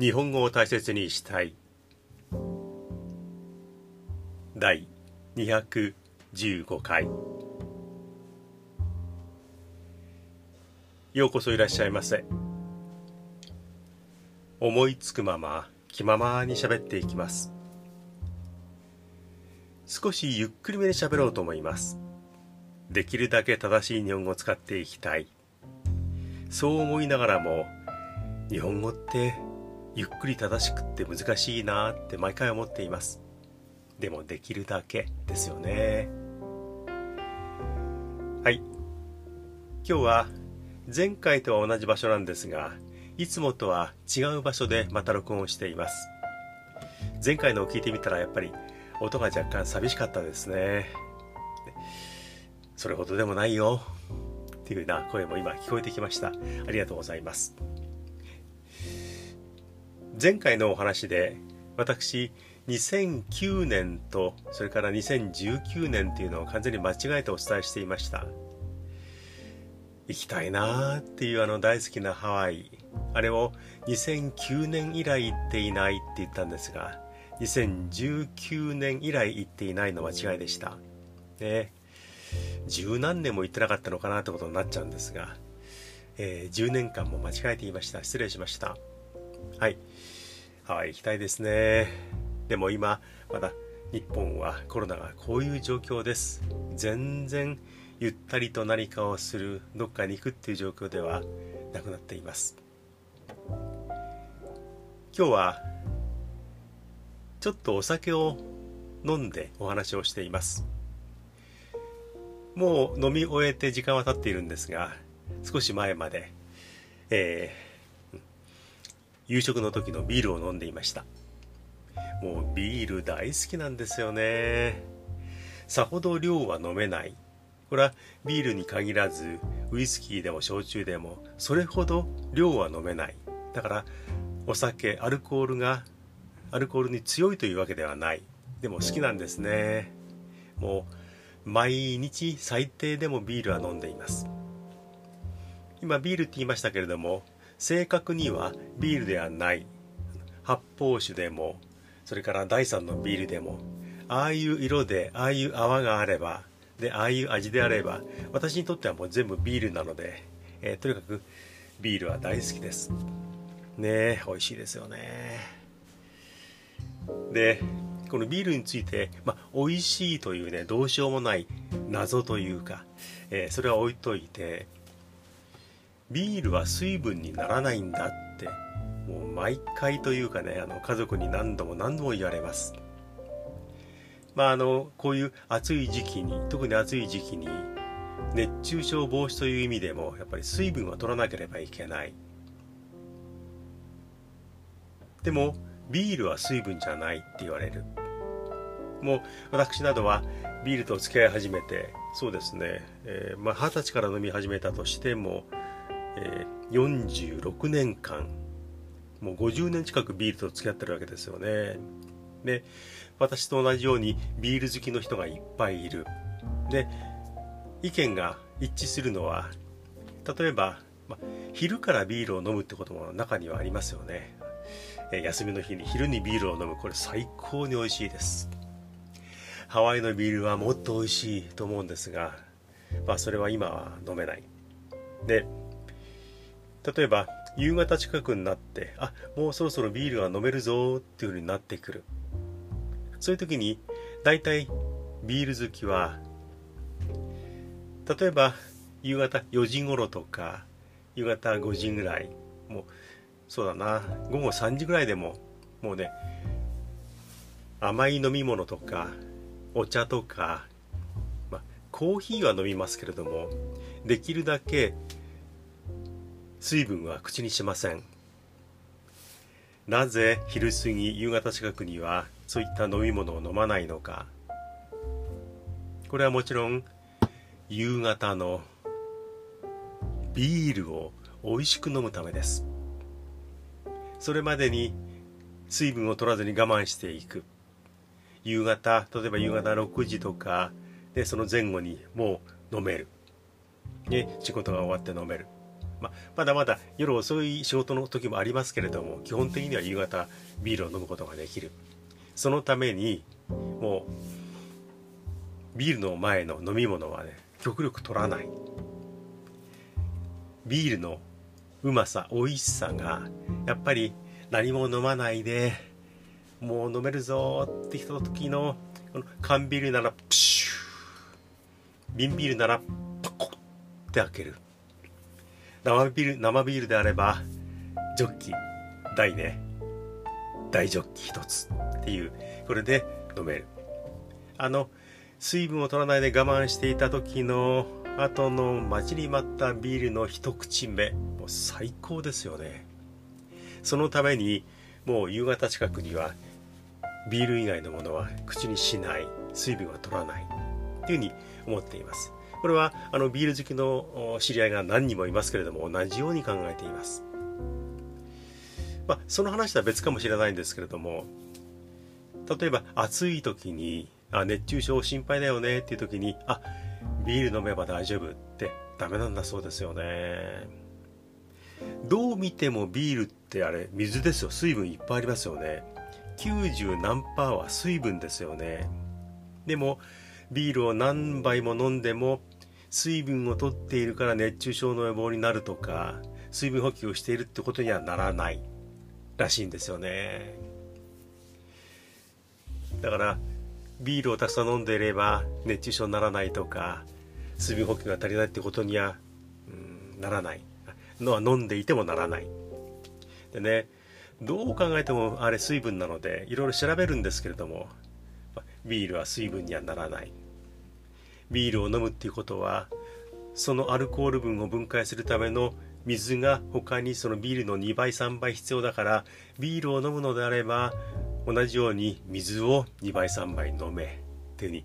日本語を大切にしたい。第215回。ようこそいらっしゃいませ。思いつくまま気ままに喋っていきます。少しゆっくりめに喋ろうと思います。できるだけ正しい日本語を使っていきたい。そう思いながらも日本語ってゆっくり正しくって難しいなって毎回思っています。でもできるだけですよね。はい。今日は前回とは同じ場所なんですがいつもとは違う場所でまた録音をしています。前回のを聞いてみたらやっぱり音が若干寂しかったですね。それほどでもないよっていうな声も今聞こえてきました。ありがとうございます。前回のお話で私2009年とそれから2019年っていうのを完全に間違えてお伝えしていました。行きたいなーっていうあの大好きなハワイ。あれを2009年以来行っていないって言ったんですが2019年以来行っていないの間違いでした。ね。十何年も行ってなかったのかなってことになっちゃうんですが、えー、10年間も間違えていました。失礼しました。はい。ハワイ行きたいですね。でも今まだ日本はコロナがこういう状況です。全然ゆったりと何かをするどっかに行くっていう状況ではなくなっています。今日はちょっとお酒を飲んでお話をしています。もう飲み終えて時間は経っているんですが少し前まで、えー夕食の時のビールを飲んでいました。もうビール大好きなんですよね。さほど量は飲めない。これはビールに限らずウイスキーでも焼酎でもそれほど量は飲めない。だからお酒アルコールがアルコールに強いというわけではない。でも好きなんですね。もう毎日最低でもビールは飲んでいます。今ビールって言いましたけれども正確にはビールではない。発泡酒でもそれから第3のビールでもああいう色でああいう泡があればでああいう味であれば私にとってはもう全部ビールなので、えー、とにかくビールは大好きです。ねえ美味しいですよね。でこのビールについて、まあ、美味しいというねどうしようもない謎というか、えー、それは置いといてビールは水分にならないんだってもう毎回というかねあの家族に何度も何度も言われます。まああのこういう暑い時期に特に暑い時期に熱中症防止という意味でもやっぱり水分は取らなければいけない。でもビールは水分じゃないって言われる。もう私などはビールと付き合い始めてそうですね、えー、まあ、20歳から飲み始めたとしてもえー、46年間もう50年近くビールと付き合ってるわけですよね。で私と同じようにビール好きの人がいっぱいいる。で意見が一致するのは例えば、ま、昼からビールを飲むってことも中にはありますよね、えー、休みの日に昼にビールを飲む。これ最高に美味しいです。ハワイのビールはもっと美味しいと思うんですが、まあ、それは今は飲めない。で例えば夕方近くになってあもうそろそろビールが飲めるぞっていう風になってくる。そういう時に大体ビール好きは例えば夕方4時頃とか夕方5時ぐらいもうそうだな午後3時ぐらいでももうね甘い飲み物とかお茶とか、ま、コーヒーは飲みますけれどもできるだけ水分は口にしません。なぜ昼過ぎ夕方近くにはそういった飲み物を飲まないのか。これはもちろん夕方のビールを美味しく飲むためです。それまでに水分を取らずに我慢していく。夕方例えば夕方6時とかでその前後にもう飲める。で仕事が終わって飲める。まあ、まだまだ夜遅い仕事の時もありますけれども基本的には夕方ビールを飲むことができる。そのためにもうビールの前の飲み物はね極力取らない。ビールのうまさ美味しさがやっぱり何も飲まないでもう飲めるぞってきた時のこの缶ビールならプシュー。瓶ビールならパコッって開ける。生ビール生ビールであればジョッキ大ね大ジョッキ一つ。っていうこれで飲める。あの水分を取らないで我慢していた時の後の待ちに待ったビールの一口目もう最高ですよね。そのためにもう夕方近くにはビール以外のものは口にしない。水分は取らない。というふうに思っています。これはあのビール好きの知り合いが何人もいますけれども同じように考えています。まあ、その話とは別かもしれないんですけれども例えば暑い時にあ熱中症心配だよねっていう時にあビール飲めば大丈夫ってダメなんだそうですよね。どう見てもビールってあれ水ですよ。水分いっぱいありますよね。90何パーは水分ですよね。でもビールを何杯も飲んでも水分を取っているから熱中症の予防になるとか水分補給をしているってことにはならないらしいんですよね。だからビールをたくさん飲んでいれば熱中症にならないとか水分補給が足りないってことには、うん、ならない。のは飲んでいてもならない。でねどう考えてもあれ水分なのでいろいろ調べるんですけれどもビールは水分にはならない。ビールを飲むっていうことはそのアルコール分を分解するための水が他にそのビールの2倍3倍必要だからビールを飲むのであれば同じように水を2倍3倍飲めっていうふうに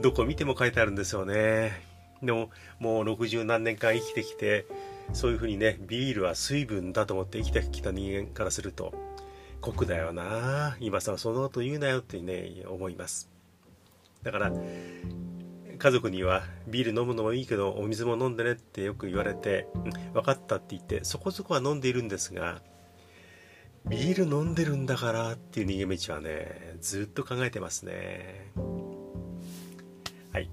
どこ見ても書いてあるんですよね。でももう60何年間生きてきてそういうふうにねビールは水分だと思って生きてきた人間からすると酷だよな。今さそのこと言うなよってね思います。だから家族にはビール飲むのもいいけどお水も飲んでねってよく言われて、分かったって言ってそこそこは飲んでいるんですがビール飲んでるんだからっていう逃げ道はねずっと考えてますね。はい。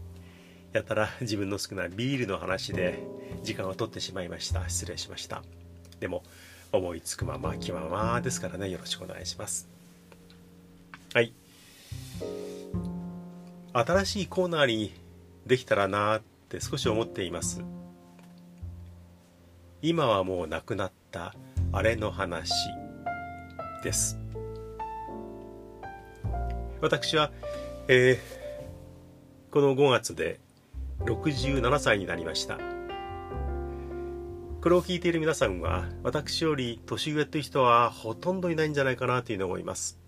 やたら自分の好きなビールの話で時間を取ってしまいました。失礼しました。でも思いつくまま気ままですからね。よろしくお願いします。はい。新しいコーナーにできたらなって少し思っています。今はもう亡くなったあれの話です。私は、えー、この5月で67歳になりました。これを聞いている皆さんは私より年上という人はほとんどいないんじゃないかなというのを思います。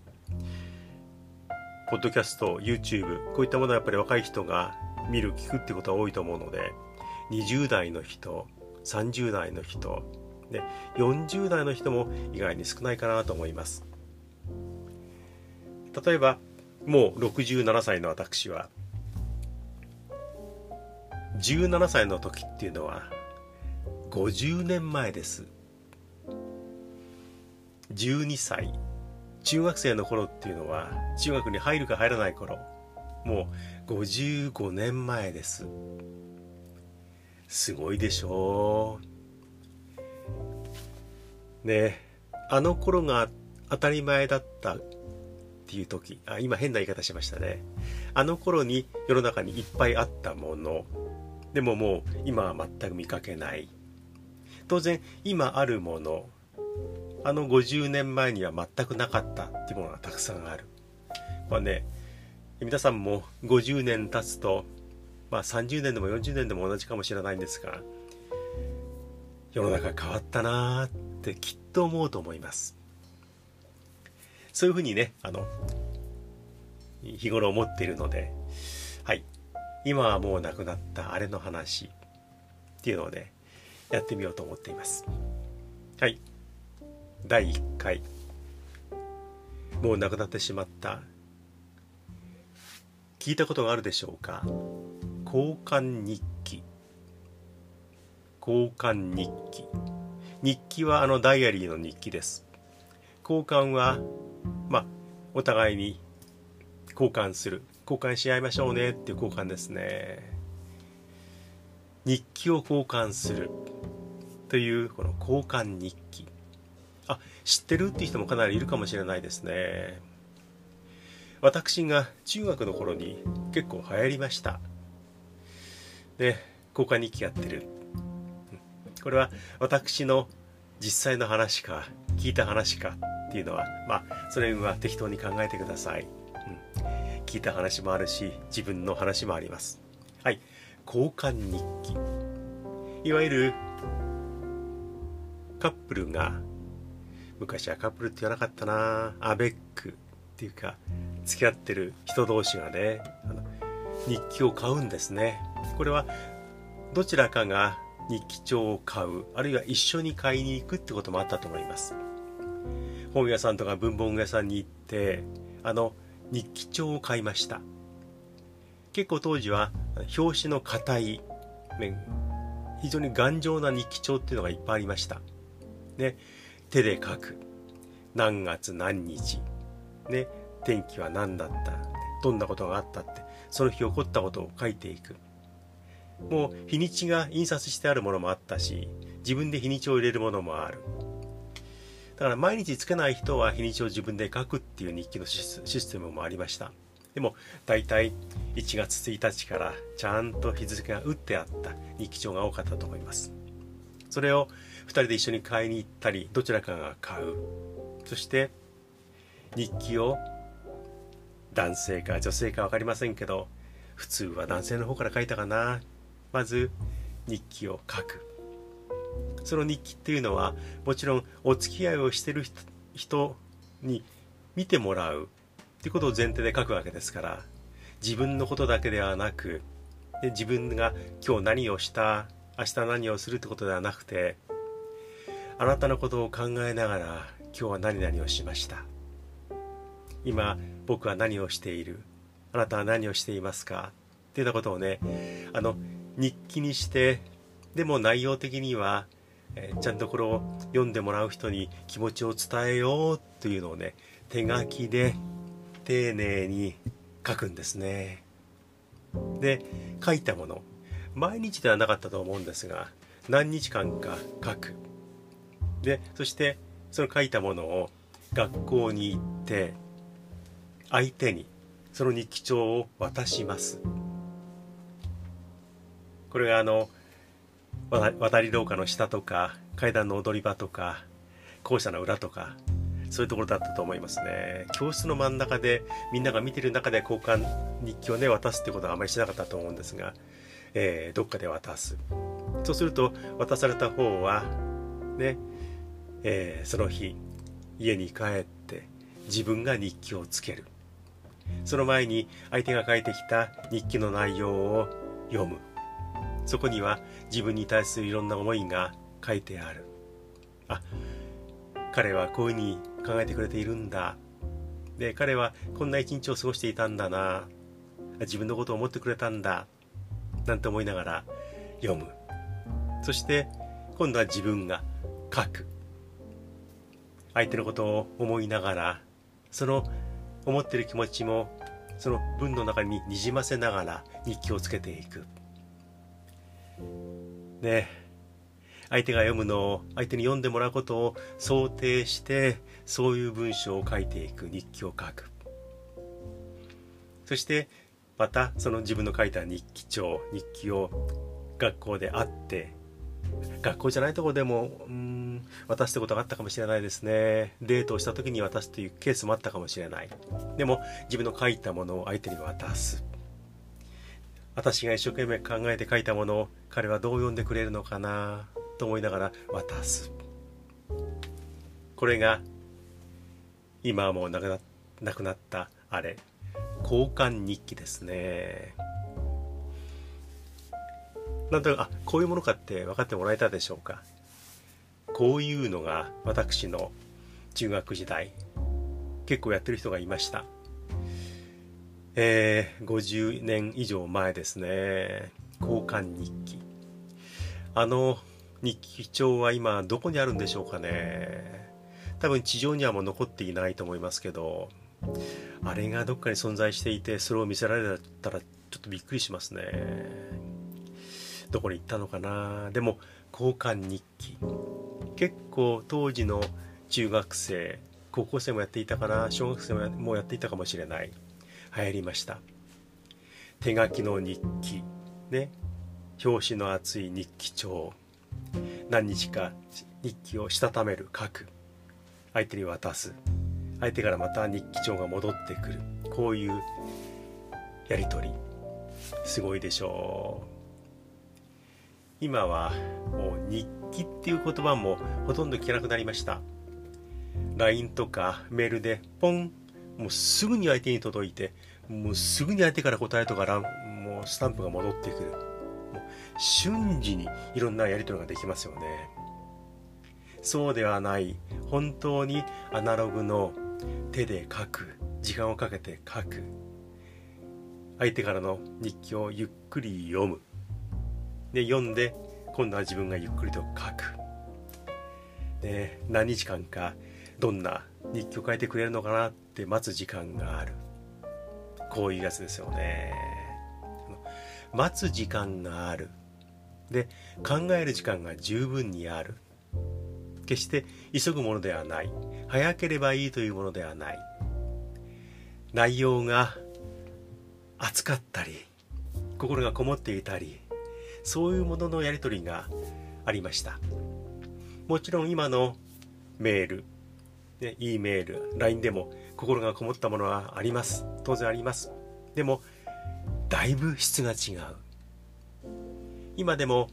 ポッドキャスト、YouTube こういったものはやっぱり若い人が見る聞くってことは多いと思うので20代の人30代の人で40代の人も意外に少ないかなと思います。例えばもう67歳の私は17歳の時っていうのは50年前です。12歳中学生の頃っていうのは中学に入るか入らない頃。もう55年前です。すごいでしょう。ねあの頃が当たり前だったっていう時あ今変な言い方しましたね。あの頃に世の中にいっぱいあったもの。でももう今は全く見かけない。当然今あるものあの50年前には全くなかったっていうものがたくさんある。まあね皆さんも50年経つと、まあ、30年でも40年でも同じかもしれないんですが世の中変わったなーってきっと思うと思います。そういうふうにねあの日頃思っているのではい。今はもう亡くなったあれの話っていうのをねやってみようと思っています。はい。第1回。もう亡くなってしまった。聞いたことがあるでしょうか？交換日記。交換日記。日記はあのダイアリーの日記です。交換はまあお互いに交換する。交換し合いましょうねっていう交換ですね。日記を交換する。というこの交換日記。あ知ってるっていう人もかなりいるかもしれないですね。私が中学の頃に結構流行りました。で交換日記やってる。これは私の実際の話か聞いた話かっていうのはまあそれは適当に考えてください、うん、聞いた話もあるし自分の話もあります。はい。交換日記。いわゆるカップルが昔はカップルって言わなかったなアベックっていうか付き合ってる人同士がね日記を買うんですね。これはどちらかが日記帳を買うあるいは一緒に買いに行くってこともあったと思います。本屋さんとか文房具屋さんに行ってあの日記帳を買いました。結構当時は表紙の硬い面非常に頑丈な日記帳っていうのがいっぱいありました。ね手で書く。何月何日。ね天気は何だったどんなことがあったってその日起こったことを書いていく。もう日にちが印刷してあるものもあったし自分で日にちを入れるものもある。だから毎日つけない人は日にちを自分で書くっていう日記のシステムもありました。でも大体1月1日からちゃんと日付が打ってあった日記帳が多かったと思います。それを2人で一緒に買いに行ったりどちらかが買う。そして日記を男性か女性か分かりませんけど普通は男性の方から書いたかな。まず日記を書く。その日記っていうのはもちろんお付き合いをしてる人に見てもらう。っていうことを前提で書くわけですから。自分のことだけではなくで自分が今日何をした明日何をするってことではなくてあなたのことを考えながら今日は何々をしました。今僕は何をしている？あなたは何をしていますか？っていうようなことをねあの日記にしてでも内容的にはえー、ちゃんとこれを読んでもらう人に気持ちを伝えようというのをね手書きで丁寧に書くんですね。で書いたもの。毎日ではなかったと思うんですが何日間か書く。でそしてその書いたものを学校に行って相手にその日記帳を渡します。これがあの渡り廊下の下とか階段の踊り場とか校舎の裏とかそういうところだったと思いますね。教室の真ん中でみんなが見てる中で交換日記をね渡すってことはあまりしなかったと思うんですが、えー、どっかで渡す。そうすると渡された方はね、えー、その日家に帰って自分が日記をつける。その前に相手が書いてきた日記の内容を読む。そこには自分に対するいろんな思いが書いてある。あ彼はこういうふうに考えてくれているんだ。で彼はこんな一日を過ごしていたんだな。自分のことを思ってくれたんだ。なんて思いながら読む。そして今度は自分が書く。相手のことを思いながらその思ってる気持ちもその文の中ににじませながら日記をつけていく。ね。相手が読むのを相手に読んでもらうことを想定してそういう文章を書いていく。日記を書く。そしてまたその自分の書いた日記帳日記を学校で会って学校じゃないとこでもうん渡すってことがあったかもしれないですね。デートをした時に渡すというケースもあったかもしれない。でも自分の書いたものを相手に渡す。私が一生懸命考えて書いたものを彼はどう読んでくれるのかなと思いながら渡す。これが今はもうなくななくなったあれ。交換日記ですね。なんとなくあこういうものかって分かってもらえたでしょうか。こういうのが私の中学時代。結構やってる人がいました。えー、50年以上前ですね。交換日記。あの日記帳は今どこにあるんでしょうかね。多分地上にはもう残っていないと思いますけどあれがどっかに存在していてそれを見せられたらちょっとびっくりしますね。どこに行ったのかな。でも交換日記。結構当時の中学生高校生もやっていたかな。小学生もやっていたかもしれない。流行りました。手書きの日記。ね。表紙の厚い日記帳。何日か日記をしたためる書く。相手に渡す。相手からまた日記帳が戻ってくる。こういうやり取り。すごいでしょう。今はもう日記っていう言葉もほとんど聞けなくなりました。LINE とかメールでポンもうすぐに相手に届いてもうすぐに相手から答えとかもうスタンプが戻ってくる。もう瞬時にいろんなやり取りができますよね。そうではない。本当にアナログの手で書く。時間をかけて書く。相手からの日記をゆっくり読む。で読んで今度は自分がゆっくりと書く。で何日間かどんな日記を書いてくれるのかなって待つ時間がある。こういうやつですよね。待つ時間がある。で考える時間が十分にある。決して急ぐものではない。早ければいいというものではない。内容が熱かったり心がこもっていたりそういうもののやり取りがありました。もちろん今のメール、ね、E メール LINE でも心がこもったものはあります。当然あります。でもだいぶ質が違う。今でも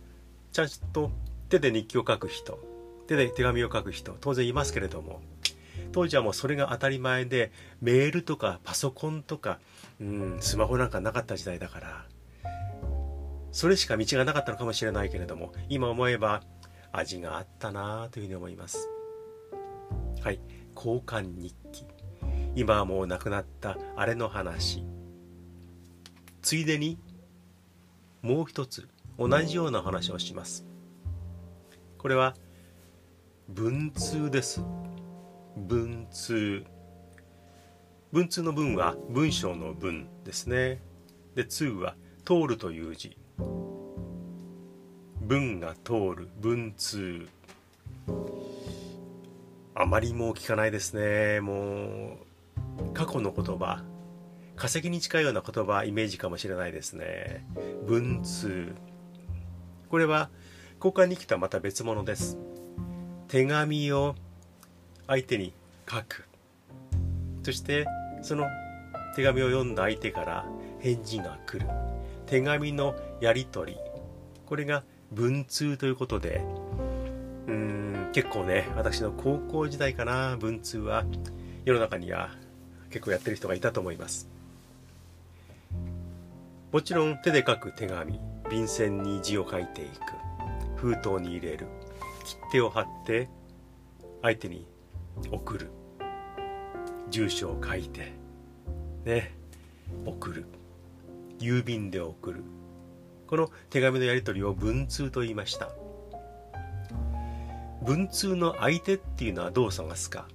ちゃんと手で日記を書く人手で手紙を書く人当然いますけれども当時はもうそれが当たり前でメールとかパソコンとかうんスマホなんかなかった時代だからそれしか道がなかったのかもしれないけれども今思えば味があったなというふうに思います。はい。交換日記。今はもう亡くなったあれの話。ついでにもう一つ同じような話をします。これは文通です。文通。文通の文は文章の文ですね。で通は通るという字。文が通る文通。あまりもう聞かないですね。もう過去の言葉化石に近いような言葉イメージかもしれないですね。文通。これは交換日記とはまた別物です。手紙を相手に書く。そしてその手紙を読んだ相手から返事が来る。手紙のやり取り。これが文通ということでうーん結構ね私の高校時代かな文通は世の中には結構やってる人がいたと思います。もちろん手で書く手紙便箋に字を書いていく封筒に入れる切手を貼って相手に送る住所を書いてね送る郵便で送るこの手紙のやり取りを文通と言いました。文通の相手っていうのはどう探すか。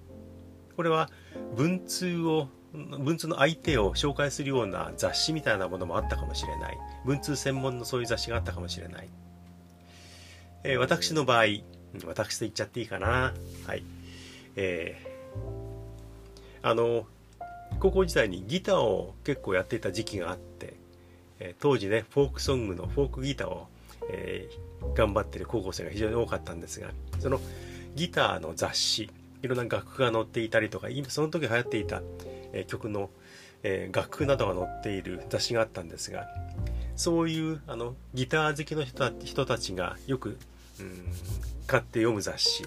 これは文通を文通の相手を紹介するような雑誌みたいなものもあったかもしれない。文通専門のそういう雑誌があったかもしれない、えー、私の場合私と言っちゃっていいかな。はい。えー、あの高校時代にギターを結構やっていた時期があってえ当時ねフォークソングのフォークギターを、えー、頑張ってる高校生が非常に多かったんですがそのギターの雑誌いろんな楽譜が載っていたりとか今その時流行っていた、え、曲の、えー、楽譜などが載っている雑誌があったんですがそういうあのギター好きの人たちがよく、うん、買って読む雑誌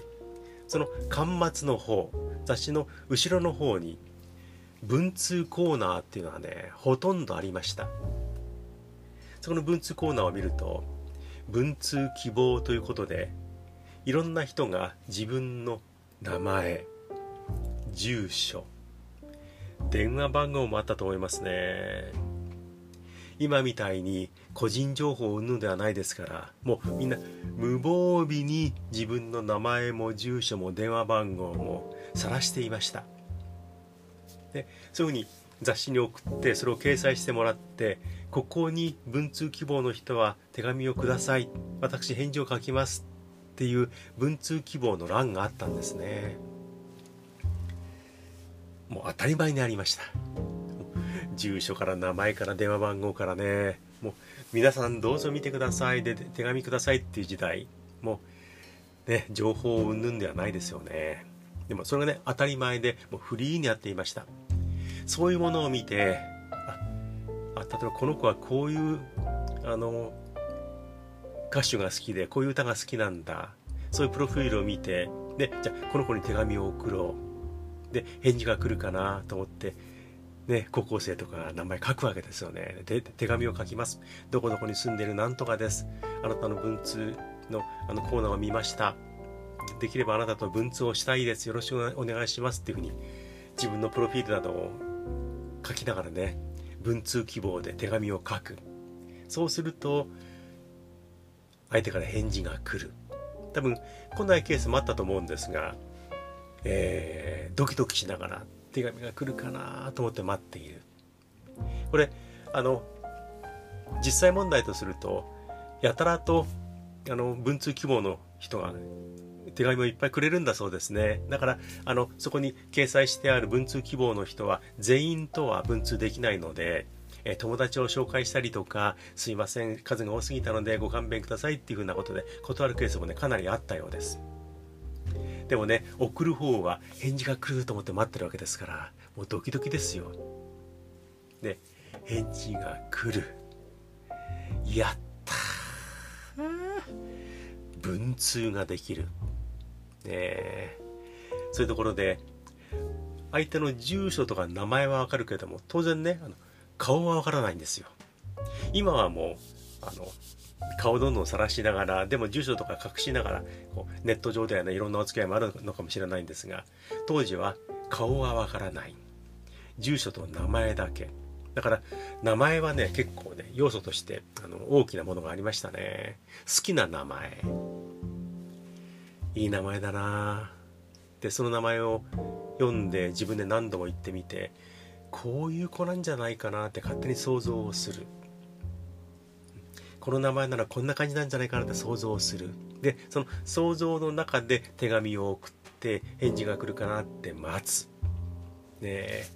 その巻末の方雑誌の後ろの方に文通コーナーっていうのはねほとんどありました。そこの文通コーナーを見ると文通希望ということでいろんな人が自分の名前住所電話番号もあったと思いますね。今みたいに個人情報を生むのではないですからもうみんな無防備に自分の名前も住所も電話番号も晒していました。でそういうふうに雑誌に送ってそれを掲載してもらってここに文通希望の人は手紙をください。私返事を書きますっていう文通希望の欄があったんですね。もう当たり前にありました。住所から名前から電話番号からね。もう皆さんどうぞ見てください。で手紙くださいっていう時代。もうね情報を云々ではないですよね。でもそれがね当たり前でもうフリーにやっていました。そういうものを見てあ例えばこの子はこういうあの歌手が好きでこういう歌が好きなんだそういうプロフィールを見てでじゃあこの子に手紙を送ろうで返事が来るかなと思ってね、高校生とか名前書くわけですよね。で、手紙を書きます。どこどこに住んでるなんとかです。あなたの文通のあのコーナーを見ました。できればあなたと文通をしたいです。よろしくお願いします。っていうふうに自分のプロフィールなどを書きながらね、文通希望で手紙を書く。そうすると、相手から返事が来る。多分、来ないケースもあったと思うんですが、えー、ドキドキしながら手紙が来るかなと思って待っているこれあの実際問題とするとやたらとあの文通希望の人が手紙をいっぱいくれるんだそうですね。だからあのそこに掲載してある文通希望の人は全員とは文通できないのでえ友達を紹介したりとか、すいません、数が多すぎたのでご勘弁くださいっていうふうなことで断るケースもね、かなりあったようです。でもね送る方は返事が来ると思って待ってるわけですからもうドキドキですよ。で返事が来る。やった文通ができる。ねそういうところで相手の住所とか名前はわかるけれども当然ねあの顔はわからないんですよ。今はもうあの顔どんどん晒しながらでも住所とか隠しながらこうネット上ではねいろんなお付き合いもあるのかもしれないんですが当時は顔はわからない。住所と名前だけ。だから名前はね結構ね要素としてあの大きなものがありましたね。好きな名前。いい名前だな。でその名前を読んで自分で何度も言ってみてこういう子なんじゃないかなって勝手に想像をする。この名前ならこんな感じなんじゃないかなって想像する。でその想像の中で手紙を送って返事が来るかなって待つ。ねえ。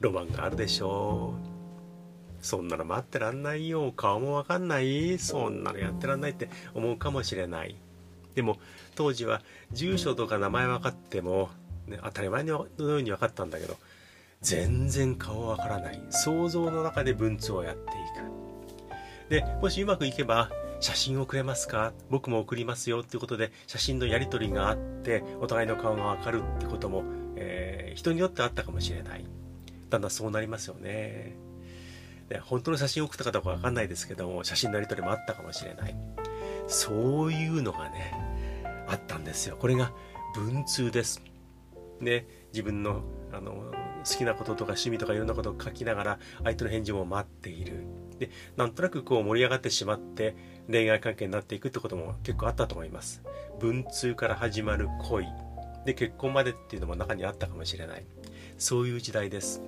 ロマンがあるでしょう。そんなの待ってらんないよ。顔もわかんない。そんなのやってらんないって思うかもしれない。でも当時は住所とか名前分かっても、ね、当たり前のように分かったんだけど全然顔わからない想像の中で文通をやっていくで、もしうまくいけば、写真をくれますか？僕も送りますよっていうことで、写真のやり取りがあって、お互いの顔がわかるってことも、えー、人によってあったかもしれない。だんだんそうなりますよね。で本当の写真を送ったかどうかわかんないですけども、写真のやり取りもあったかもしれない。そういうのがね、あったんですよ。これが文通です。ね、自分のあの好きなこととか趣味とかいろんなことを書きながら相手の返事も待っている。で、なんとなくこう盛り上がってしまって恋愛関係になっていくってことも結構あったと思います。文通から始まる恋。で、結婚までっていうのも中にあったかもしれない。そういう時代です。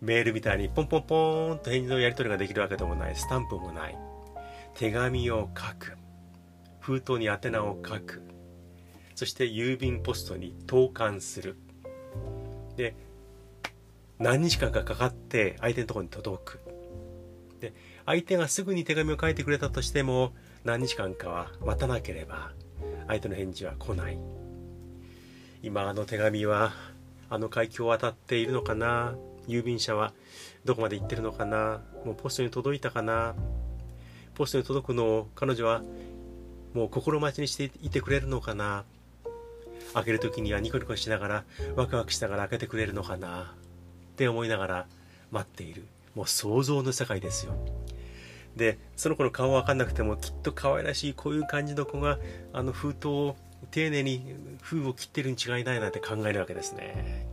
メールみたいにポンポンポーンと返事のやり取りができるわけでもない。スタンプもない。手紙を書く。封筒に宛名を書く。そして郵便ポストに投函する。で、何日間かかかって相手のところに届く。で、相手がすぐに手紙を書いてくれたとしても、何日間かは待たなければ、相手の返事は来ない。今あの手紙は、あの海峡を渡っているのかな？郵便車はどこまで行ってるのかな？もうポストに届いたかな？ポストに届くのを彼女はもう心待ちにしていてくれるのかな？開ける時にはニコニコしながらワクワクしながら開けてくれるのかな？って思いながら待っている。もう想像の世界ですよ。でその子の顔わかんなくてもきっと可愛らしいこういう感じの子があの封筒を丁寧に封を切ってるに違いないなんて考えるわけですね。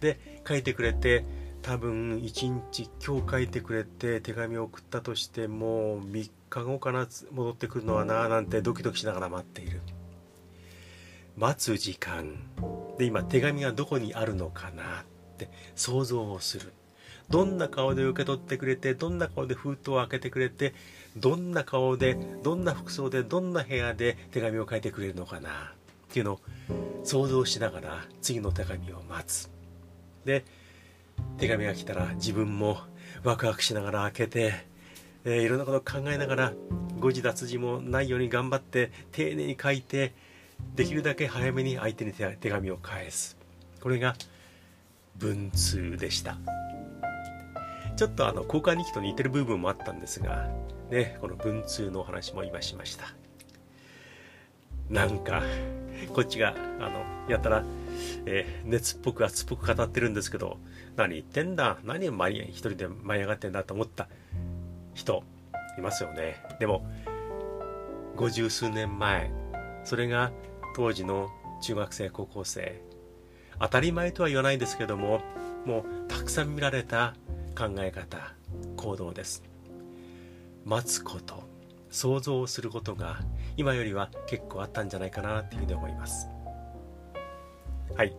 で書いてくれて多分1日今日書いてくれて手紙を送ったとしても3日後かな戻ってくるのはななんてドキドキしながら待っている。待つ時間。で今手紙がどこにあるのかなって想像をする。どんな顔で受け取ってくれてどんな顔で封筒を開けてくれてどんな顔でどんな服装でどんな部屋で手紙を書いてくれるのかなっていうのを想像しながら次の手紙を待つ。で手紙が来たら自分もワクワクしながら開けて、えー、いろんなことを考えながら誤字脱字もないように頑張って丁寧に書いてできるだけ早めに相手に手紙を返す。これが文通でした。ちょっとあの交換日記と似てる部分もあったんですがねこの文通のお話も今しました。なんかこっちがあのやったら、えー、熱っぽく熱っぽく語ってるんですけど何言ってんだ？何を一人で舞い上がってんだと思った人いますよね。でも五十数年前それが当時の中学生高校生。当たり前とは言わないんですけどももうたくさん見られた考え方行動です。待つこと想像することが今よりは結構あったんじゃないかなっていうふうに思います。はい。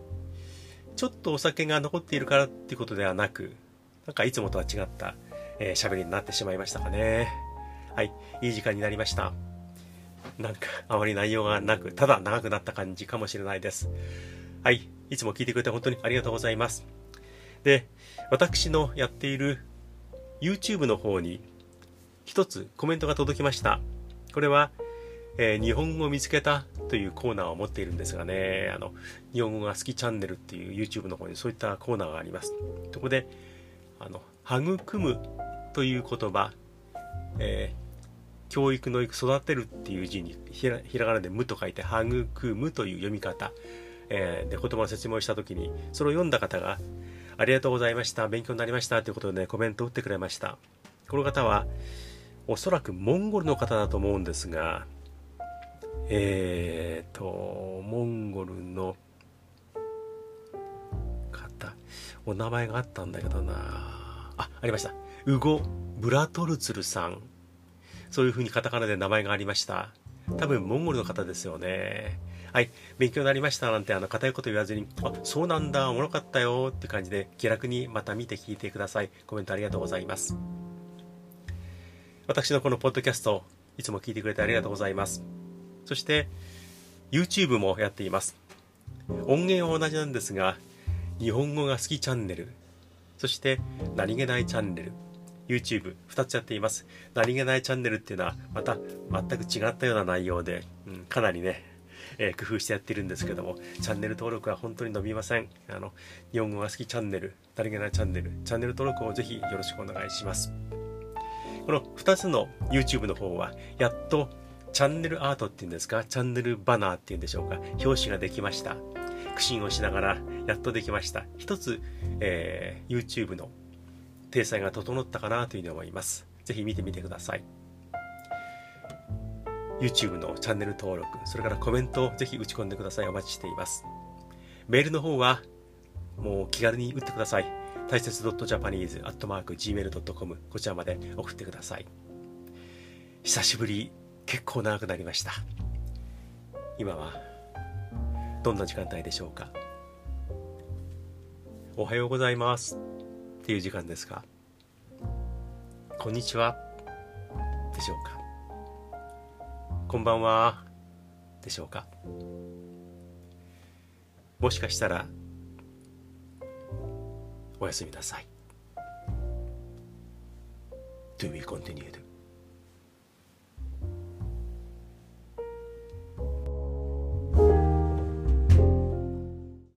ちょっとお酒が残っているからっていうことではなくなんかいつもとは違った喋、えー、りになってしまいましたかね。はい。いい時間になりました。なんかあまり内容がなくただ長くなった感じかもしれないです。はい。いつも聞いてくれて本当にありがとうございます。で私のやっている YouTube の方に一つコメントが届きました。これはえー、日本語を見つけたというコーナーを持っているんですがね、あの、日本語が好きチャンネルっていう YouTube の方にそういったコーナーがあります。そこで、あの、育むという言葉、えー、教育の育、育てるっていう字にひらひらがなで無と書いて、育むという読み方、えー、で言葉の説明をした時に、それを読んだ方が、ありがとうございました、勉強になりましたということで、ね、コメントを打ってくれました。この方は、おそらくモンゴルの方だと思うんですが、えーと、モンゴルの方、お名前があったんだけどなあ、ありました。ウゴ・ブラトルツルさん。そういう風にカタカナで名前がありました。多分モンゴルの方ですよね。はい、勉強になりましたなんてあの固いこと言わずに、あ、そうなんだ、おもろかったよって感じで気楽にまた見て聞いてください。コメントありがとうございます。私のこのポッドキャスト、いつも聞いてくれてありがとうございます。そして YouTube もやっています。音源は同じなんですが日本語が好きチャンネル。そして何気ないチャンネル。YouTube2 つやっています。何気ないチャンネルっていうのはまた全く違ったような内容で、うん、かなりねえー、工夫してやってるんですけどもチャンネル登録は本当に伸びません。あの日本語が好きチャンネル何気ないチャンネルチャンネル登録をぜひよろしくお願いします。この2つの YouTube の方はやっとチャンネルアートっていうんですか、チャンネルバナーっていうんでしょうか、表紙ができました。苦心をしながらやっとできました。一つ、えー、YouTube の体裁が整ったかなというふうに思います。ぜひ見てみてください。YouTube のチャンネル登録、それからコメントをぜひ打ち込んでください。お待ちしています。メールの方は、もう気軽に打ってください。大切 .japanese.gmail.com こちらまで送ってください。久しぶり結構長くなりました。今はどんな時間帯でしょうか？おはようございます。っていう時間ですか？こんにちは。でしょうか？こんばんは。でしょうか？もしかしたらおやすみなさい。Do we continue?